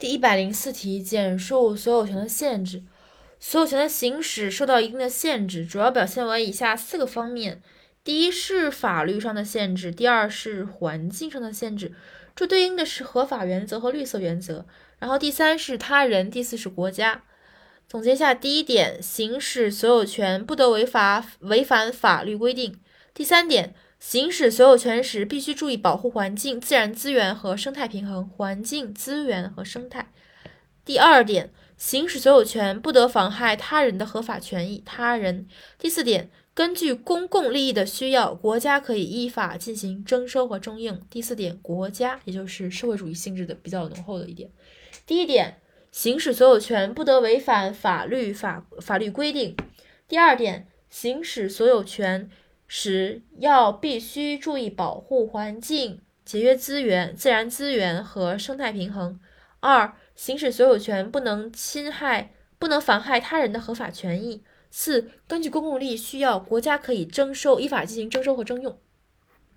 第一百零四题，简述所有权的限制。所有权的行使受到一定的限制，主要表现为以下四个方面：第一是法律上的限制，第二是环境上的限制，这对应的是合法原则和绿色原则。然后第三是他人，第四是国家。总结一下，第一点，行使所有权不得违法违反法律规定。第三点，行使所有权时必须注意保护环境、自然资源和生态平衡。环境、资源和生态。第二点。行使所有权不得妨害他人的合法权益。他人。第四点，根据公共利益的需要，国家可以依法进行征收和征用。第四点，国家也就是社会主义性质的比较浓厚的一点。第一点，行使所有权不得违反法律法法律规定。第二点，行使所有权时要必须注意保护环境、节约资源、自然资源和生态平衡。二行使所有权不能侵害、不能妨害他人的合法权益。四、根据公共利益需要，国家可以征收、依法进行征收和征用。